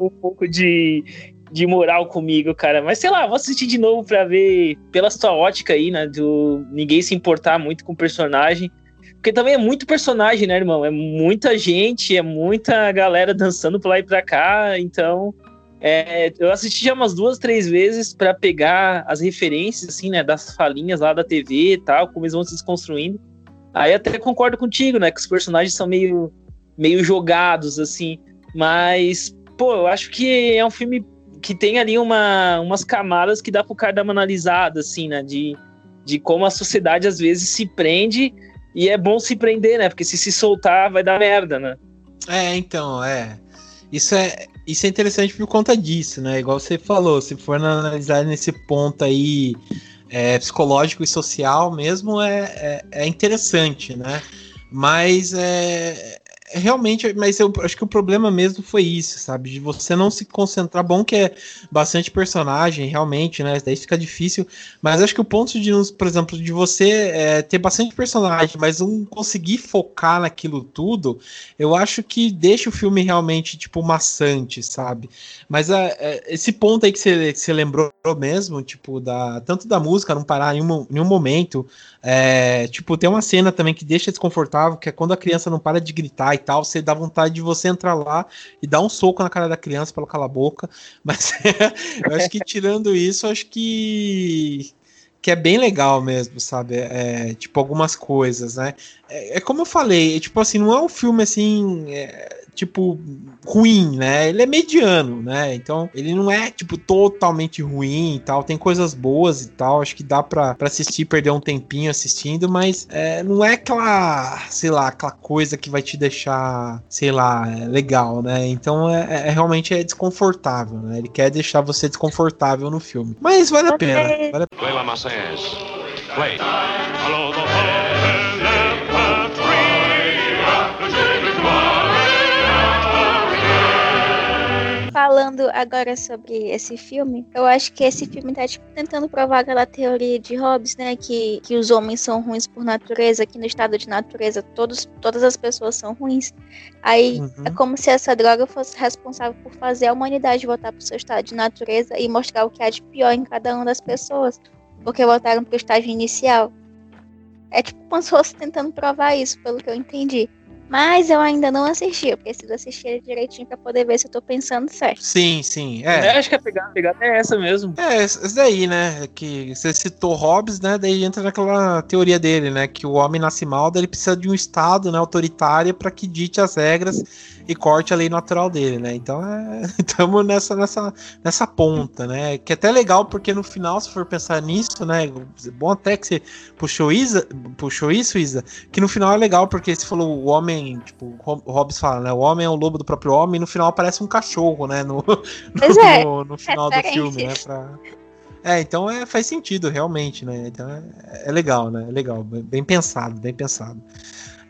Speaker 3: um pouco de, de moral comigo, cara. Mas sei lá, vou assistir de novo pra ver pela sua ótica aí, né? Do ninguém se importar muito com o personagem. Porque também é muito personagem, né, irmão? É muita gente, é muita galera dançando pra lá e pra cá. Então, é, eu assisti já umas duas, três vezes para pegar as referências, assim, né, das falinhas lá da TV e tal, como eles vão se desconstruindo. Aí até concordo contigo, né, que os personagens são meio, meio jogados, assim. Mas, pô, eu acho que é um filme que tem ali uma, umas camadas que dá pro cara dar uma analisada, assim, né, de, de como a sociedade às vezes se prende e é bom se prender, né? Porque se se soltar vai dar merda, né?
Speaker 1: É, então, é. Isso é, isso é interessante por conta disso, né? Igual você falou, se for analisar nesse ponto aí é, psicológico e social mesmo, é, é, é interessante, né? Mas é, realmente, mas eu acho que o problema mesmo foi isso, sabe? De você não se concentrar. Bom que é bastante personagem, realmente, né? Daí fica difícil. Mas acho que o ponto de, por exemplo, de você é, ter bastante personagem, mas não conseguir focar naquilo tudo, eu acho que deixa o filme realmente, tipo, maçante, sabe? Mas é, é, esse ponto aí que você, que você lembrou mesmo, tipo, da, tanto da música não parar em um, em um momento, é, tipo, tem uma cena também que deixa desconfortável, que é quando a criança não para de gritar e tal, você dá vontade de você entrar lá e dar um soco na cara da criança para ela calar a boca. Mas eu acho que tirando isso, acho que que é bem legal mesmo, sabe? É, tipo, algumas coisas, né? É, é, como eu falei, é, tipo assim, não é um filme assim. É, tipo, ruim, né? Ele é mediano, né? Então, ele não é, tipo, totalmente ruim e tal. Tem coisas boas e tal. Acho que dá pra, pra assistir, perder um tempinho assistindo, mas é, não é aquela, sei lá, aquela coisa que vai te deixar, sei lá, legal, né? Então, é, é, é realmente é desconfortável, né? Ele quer deixar você desconfortável no filme. Mas vale a pena. Vale a pena. Play.
Speaker 2: Falando agora sobre esse filme, eu acho que esse filme tá tipo, tentando provar aquela teoria de Hobbes, né? Que, que os homens são ruins por natureza, que no estado de natureza todos, todas as pessoas são ruins. Aí uhum. é como se essa droga fosse responsável por fazer a humanidade voltar pro seu estado de natureza e mostrar o que há de pior em cada uma das pessoas. Porque voltaram pro estágio inicial. É tipo como se fosse tentando provar isso, pelo que eu entendi. Mas eu ainda não assisti, eu preciso assistir ele direitinho pra poder ver se eu tô pensando certo.
Speaker 1: Sim, sim. É.
Speaker 3: é acho que a pegada, a pegada é essa mesmo.
Speaker 1: É, isso daí, né? Que você citou Hobbes, né? Daí entra naquela teoria dele, né? Que o homem nasce mal, daí ele precisa de um Estado né, autoritário para que dite as regras e corte a lei natural dele, né? Então estamos é, nessa, nessa, nessa ponta, né? Que é até legal, porque no final, se for pensar nisso, né? Bom até que você puxou, Isa, puxou isso, Isa, que no final é legal, porque você falou o homem, tipo, o Hobbes fala, né? O homem é o lobo do próprio homem, e no final aparece um cachorro, né? No, no,
Speaker 2: é,
Speaker 1: no, no final do filme, né? Pra... É, então é, faz sentido, realmente, né? Então é, é legal, né? É legal, bem pensado, bem pensado.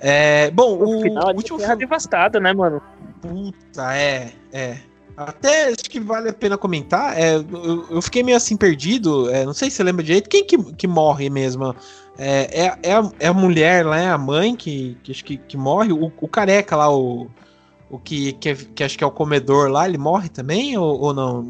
Speaker 1: É, bom, o,
Speaker 3: final, o último filme devastada, né, mano?
Speaker 1: Puta, é, é. Até acho que vale a pena comentar. É, eu, eu fiquei meio assim perdido. É, não sei se você lembra direito. Quem que, que morre mesmo? É, é, é, a, é a mulher lá, é a mãe que, que, que, que morre. O, o careca lá, o, o que, que, que, acho que é o comedor lá, ele morre também ou, ou não?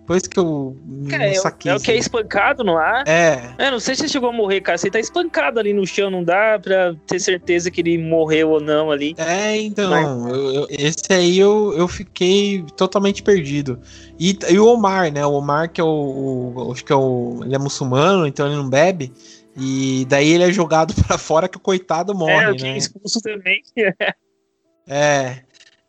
Speaker 1: Depois que eu
Speaker 3: cara, não saquei. É, o que é espancado no ar?
Speaker 1: É.
Speaker 3: é. Não sei se ele chegou a morrer, cara. Você tá espancado ali no chão, não dá pra ter certeza que ele morreu ou não ali.
Speaker 1: É, então. Mas... Eu, eu, esse aí eu, eu fiquei totalmente perdido. E, e o Omar, né? O Omar, que é o, o. Acho que é o. Ele é muçulmano, então ele não bebe. E daí ele é jogado para fora que o coitado morre, é,
Speaker 3: né? expulso também.
Speaker 1: é.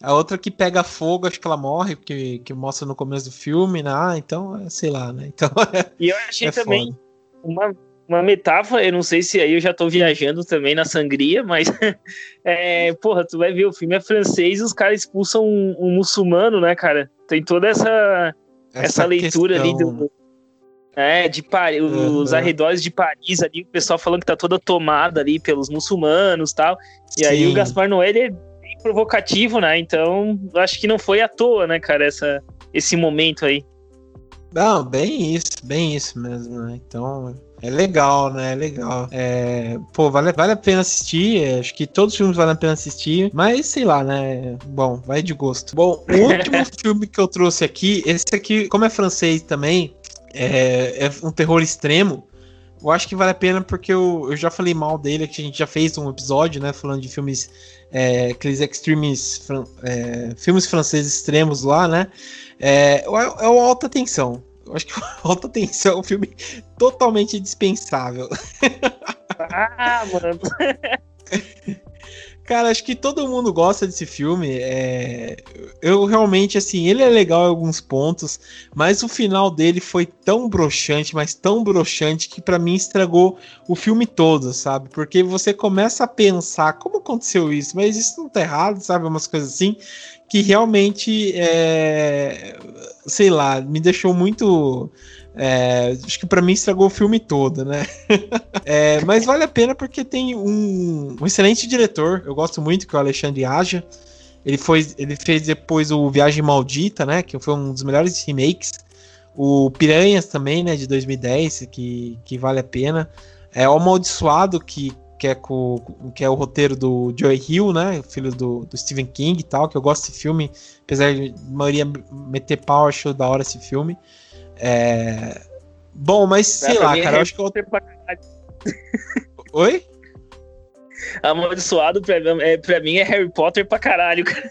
Speaker 1: A outra que pega fogo, acho que ela morre, que, que mostra no começo do filme, né? Ah, então, é, sei lá, né? Então,
Speaker 3: e eu achei é também uma, uma metáfora, eu não sei se aí eu já tô viajando também na sangria, mas é, porra, tu vai ver, o filme é francês e os caras expulsam um, um muçulmano, né, cara? Tem toda essa, essa, essa leitura questão... ali do, É, de Paris, uhum. os arredores de Paris ali, o pessoal falando que tá toda tomada ali pelos muçulmanos tal. E Sim. aí o Gaspar Noé, ele é provocativo, né? Então, acho que não foi à toa, né, cara, essa, esse momento aí.
Speaker 1: Não, bem isso, bem isso mesmo, né? Então, é legal, né? É legal. É, pô, vale, vale a pena assistir. É, acho que todos os filmes valem a pena assistir. Mas sei lá, né? Bom, vai de gosto. Bom, o último filme que eu trouxe aqui, esse aqui, como é francês também, é, é um terror extremo. Eu acho que vale a pena porque eu, eu já falei mal dele, que a gente já fez um episódio, né? Falando de filmes, é, aqueles extremes, é, filmes franceses extremos lá, né? É, é o Alta Tensão. Eu acho que o Alta Tensão é um filme totalmente dispensável. Ah, mano. Cara, acho que todo mundo gosta desse filme. É... Eu realmente, assim, ele é legal em alguns pontos, mas o final dele foi tão broxante, mas tão broxante, que para mim estragou o filme todo, sabe? Porque você começa a pensar como aconteceu isso, mas isso não tá errado, sabe? Umas coisas assim, que realmente, é... sei lá, me deixou muito é, acho que para mim estragou o filme todo, né? é, mas vale a pena porque tem um, um, excelente diretor, eu gosto muito, que é o Alexandre Aja. Ele, foi, ele fez depois o Viagem Maldita, né? Que foi um dos melhores remakes. O Piranhas também, né? De 2010, que, que vale a pena. É o Amaldiçoado, que, que, é, com, que é o roteiro do Joey Hill, né? Filho do, do Stephen King e tal, que eu gosto desse filme. Apesar de a maioria meter pau, acho da hora esse filme. É... Bom, mas sei lá, cara, é eu acho que eu. Oi?
Speaker 3: Amaldiçoado pra, é, pra mim é Harry Potter pra caralho, cara.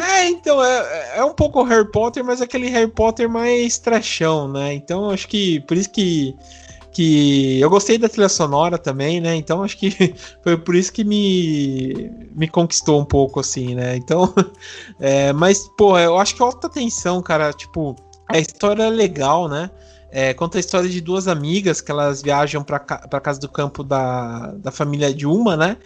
Speaker 1: É, então, é, é um pouco Harry Potter, mas aquele Harry Potter mais trashão, né? Então, acho que por isso que, que eu gostei da trilha sonora também, né? Então, acho que foi por isso que me, me conquistou um pouco, assim, né? Então, é, mas, pô, eu acho que alta tensão, cara, tipo, a história é legal, né? É, conta a história de duas amigas que elas viajam para ca casa do campo da, da família de uma, né?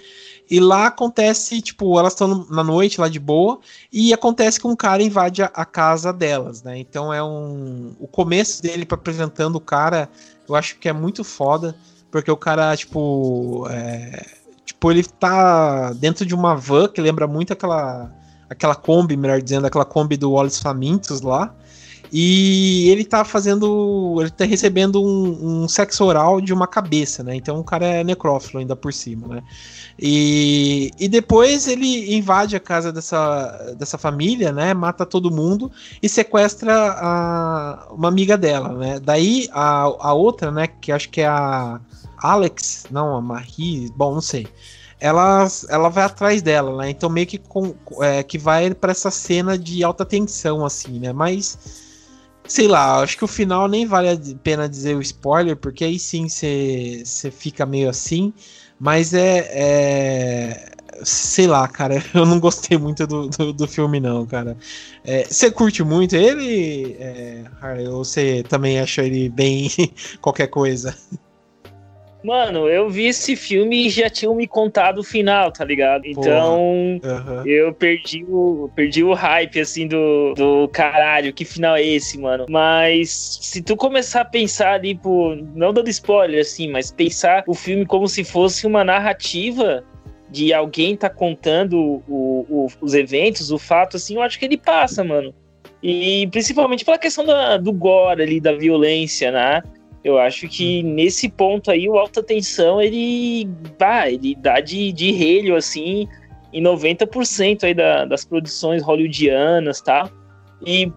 Speaker 1: E lá acontece, tipo, elas estão na noite lá de boa e acontece que um cara invade a, a casa delas, né? Então é um. O começo dele para apresentando o cara, eu acho que é muito foda, porque o cara, tipo. É, tipo, ele tá dentro de uma van que lembra muito aquela. Aquela Kombi, melhor dizendo, aquela Kombi do Wallace Famintos lá. E ele tá fazendo. Ele tá recebendo um, um, sexo oral de uma cabeça, né? Então o cara é necrófilo ainda por cima, né? E, e depois ele invade a casa dessa, dessa família, né? Mata todo mundo e sequestra a, uma amiga dela, né? Daí a, a outra, né? Que acho que é a Alex, não, a Marie, bom, não sei ela, ela vai atrás dela, né? Então meio que, com, é, que vai para essa cena de alta tensão, assim, né? Mas Sei lá, acho que o final nem vale a pena dizer o spoiler, porque aí sim você fica meio assim. Mas é, é, Sei lá, cara, eu não gostei muito do, do, do filme, não, cara. Você é, curte muito ele, é, Harley? Ou você também acha ele bem qualquer coisa?
Speaker 3: Mano, eu vi esse filme e já tinham me contado o final, tá ligado? Então, uhum. eu perdi o, perdi o hype, assim, do, do caralho, que final é esse, mano? Mas, se tu começar a pensar ali, pô, não dando spoiler, assim, mas pensar o filme como se fosse uma narrativa de alguém tá contando o, o, os eventos, o fato, assim, eu acho que ele passa, mano. E principalmente pela questão da, do gore ali, da violência, né? Eu acho que nesse ponto aí o Alta Tensão ele, bah, ele dá de, de relho assim em 90% aí da, das produções hollywoodianas, tá? E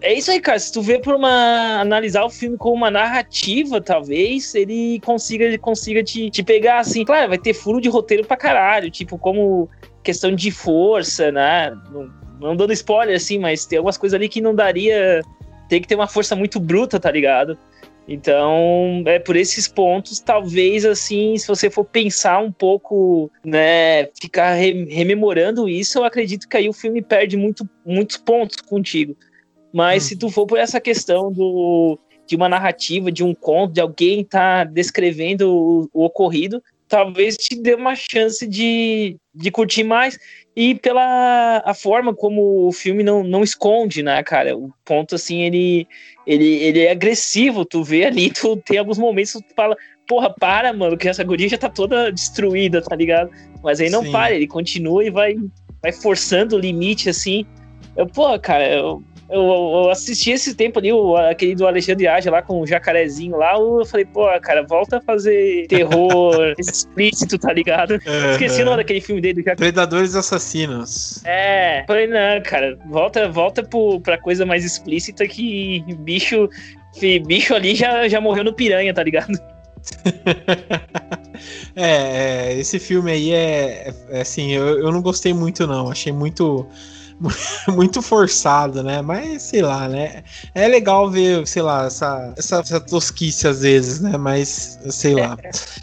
Speaker 3: é isso aí, cara. Se tu vê por uma. analisar o filme como uma narrativa, talvez, ele consiga, ele consiga te, te pegar assim. Claro, vai ter furo de roteiro pra caralho, tipo, como questão de força, né? Não, não dando spoiler assim, mas tem algumas coisas ali que não daria. Tem que ter uma força muito bruta, tá ligado? Então, é por esses pontos, talvez assim, se você for pensar um pouco, né, ficar re rememorando isso, eu acredito que aí o filme perde muito, muitos pontos contigo. Mas hum. se tu for por essa questão do de uma narrativa, de um conto, de alguém tá descrevendo o, o ocorrido, talvez te dê uma chance de, de curtir mais. E pela a forma como o filme não, não esconde, né, cara? O ponto, assim, ele, ele, ele é agressivo. Tu vê ali, tu tem alguns momentos que tu fala, porra, para, mano, que essa guria já tá toda destruída, tá ligado? Mas aí não Sim. para, ele continua e vai, vai forçando o limite, assim. Eu, porra, cara, eu, eu, eu, assisti esse tempo ali, o, aquele do Alexandre Aja lá com o jacarezinho lá, eu falei, pô, cara, volta a fazer terror explícito, tá ligado? Uhum. Esqueci o nome daquele filme dele. Do
Speaker 1: Predadores Assassinos.
Speaker 3: É, falei, não, cara, volta, volta pro, pra coisa mais explícita que bicho, bicho ali já, já morreu no piranha, tá ligado?
Speaker 1: é, é, esse filme aí é, é, é assim, eu, eu não gostei muito não, achei muito muito forçado, né? Mas sei lá, né? É legal ver, sei lá, essa, essa, essa tosquice às vezes, né? Mas sei lá.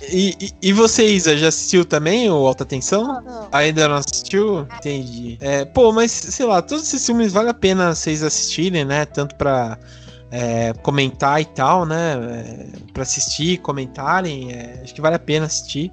Speaker 1: E, e, e você, Isa, já assistiu também o Alta Tensão? Não, não. Ainda não assistiu? Entendi. É, pô, mas sei lá, todos esses filmes vale a pena vocês assistirem, né? Tanto pra. É, comentar e tal, né? É, para assistir, comentarem, é, acho que vale a pena assistir.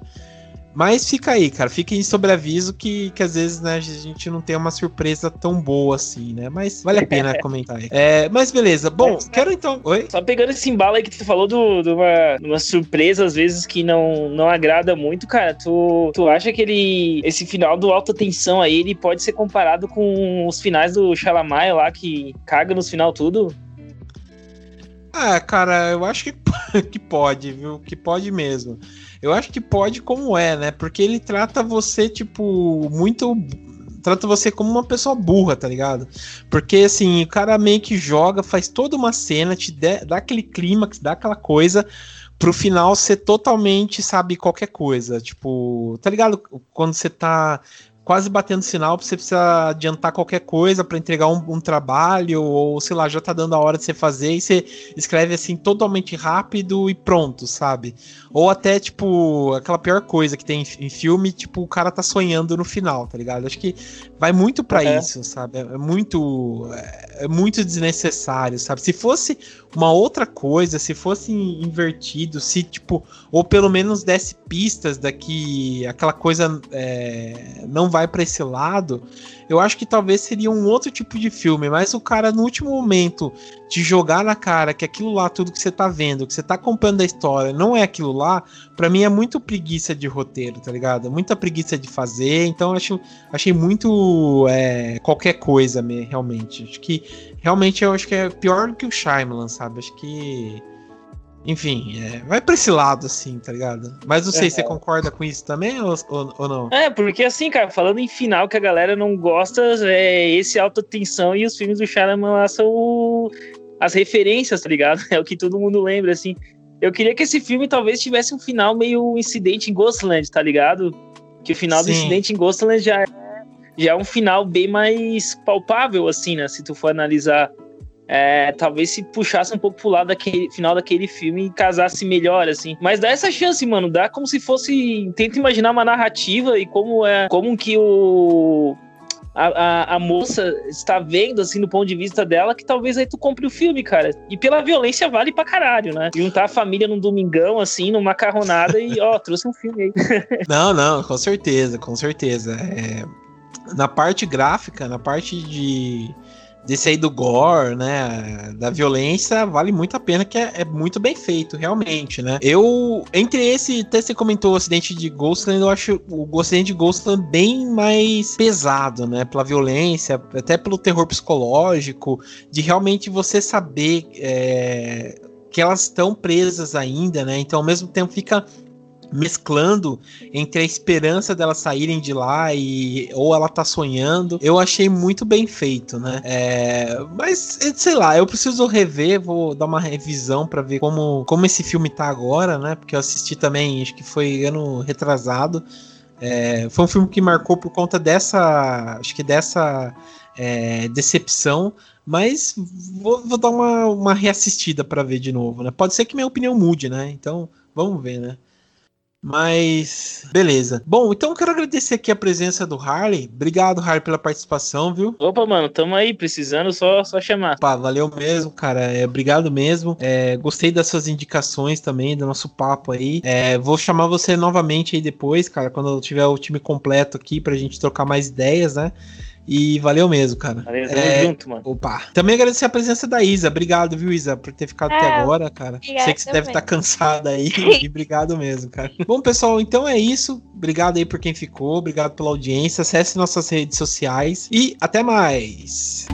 Speaker 1: Mas fica aí, cara. Fica em sobreaviso que, que às vezes né, a gente não tem uma surpresa tão boa assim, né? Mas vale a pena comentar aí. É, mas beleza. Bom, mas, quero então. Oi?
Speaker 3: Só pegando esse embalo aí que tu falou de uma, uma surpresa, às vezes, que não, não agrada muito, cara. Tu, tu acha que ele. Esse final do alta tensão aí, ele pode ser comparado com os finais do Xalamai lá, que caga nos final tudo?
Speaker 1: Ah, cara, eu acho que, que pode, viu? Que pode mesmo. Eu acho que pode como é, né? Porque ele trata você, tipo, muito. Trata você como uma pessoa burra, tá ligado? Porque, assim, o cara meio que joga, faz toda uma cena, te dá aquele clímax, dá aquela coisa, pro final ser totalmente, sabe, qualquer coisa. Tipo, tá ligado? Quando você tá quase batendo sinal, você precisa adiantar qualquer coisa para entregar um, um, trabalho, ou sei lá, já tá dando a hora de você fazer e você escreve assim totalmente rápido e pronto, sabe? Ou até, tipo, aquela pior coisa que tem em filme, tipo, o cara tá sonhando no final, tá ligado? Acho que vai muito para é. isso, sabe? É muito, é, é muito desnecessário, sabe? Se fosse uma outra coisa, se fosse invertido, se, tipo, ou pelo menos desse pistas daqui, aquela coisa é, não vai vai para esse lado, eu acho que talvez seria um outro tipo de filme, mas o cara no último momento te jogar na cara que aquilo lá, tudo que você tá vendo, que você tá acompanhando a história, não é aquilo lá, para mim é muito preguiça de roteiro, tá ligado? Muita preguiça de fazer, então acho, achei muito é, qualquer coisa, realmente. Acho que realmente eu acho que é pior do que o Shyamalan, sabe? Acho que enfim, é, vai pra esse lado, assim, tá ligado? Mas não sei, é. você concorda com isso também ou, ou, ou, não?
Speaker 3: É, porque assim, cara, falando em final que a galera não gosta, é esse alta tensão e os filmes do Shyamalan lá são o, as referências, tá ligado? É o que todo mundo lembra, assim. Eu queria que esse filme talvez tivesse um final meio incidente em Ghostland, tá ligado? Que o final Sim. do incidente em Ghostland já é, já é um final bem mais palpável, assim, né? Se tu for analisar é, talvez se puxasse um pouco pro lado daquele final daquele filme e casasse melhor, assim. Mas dá essa chance, mano. Dá como se fosse. Tenta imaginar uma narrativa e como é. Como que o. A, a, a, moça está vendo, assim, do ponto de vista dela, que talvez aí tu compre o filme, cara. E pela violência vale pra caralho, né? Juntar a família num domingão, assim, numa macarronada e, ó, trouxe um filme aí.
Speaker 1: não, não, com certeza, com certeza. É... Na parte gráfica, na parte de desse aí do gore, né, da violência, vale muito a pena, que é, é, muito bem feito, realmente, né. Eu, entre esse, até você comentou o acidente de Ghostland, eu acho o acidente de Ghostland bem mais pesado, né, pela violência, até pelo terror psicológico, de realmente você saber é, que elas estão presas ainda, né, então ao mesmo tempo fica mesclando entre a esperança delas saírem de lá e ou ela tá sonhando. Eu achei muito bem feito, né? É, mas sei lá, eu preciso rever, vou dar uma revisão para ver como, como esse filme tá agora, né? Porque eu assisti também, acho que foi ano retrasado. É, foi um filme que marcou por conta dessa, acho que dessa é, decepção, mas vou, vou dar uma, uma reassistida para ver de novo, né? Pode ser que minha opinião mude, né? Então vamos ver, né? Mas, beleza. Bom, então eu quero agradecer aqui a presença do Harley. Obrigado, Harley, pela participação, viu?
Speaker 3: Opa, mano, tamo aí, precisando só, só chamar.
Speaker 1: Pá, valeu mesmo, cara. É, obrigado mesmo. É, gostei das suas indicações também, do nosso papo aí. É, vou chamar você novamente aí depois, cara, quando eu tiver o time completo aqui pra gente trocar mais ideias, né? E valeu mesmo, cara.
Speaker 3: Valeu, tamo é... junto, mano.
Speaker 1: Opa. Também agradecer a presença da Isa. Obrigado, viu, Isa, por ter ficado é, até agora, cara. Sei que você também. deve estar tá cansada aí. e obrigado mesmo, cara. Bom, pessoal, então é isso. Obrigado aí por quem ficou. Obrigado pela audiência. Acesse nossas redes sociais. E até mais.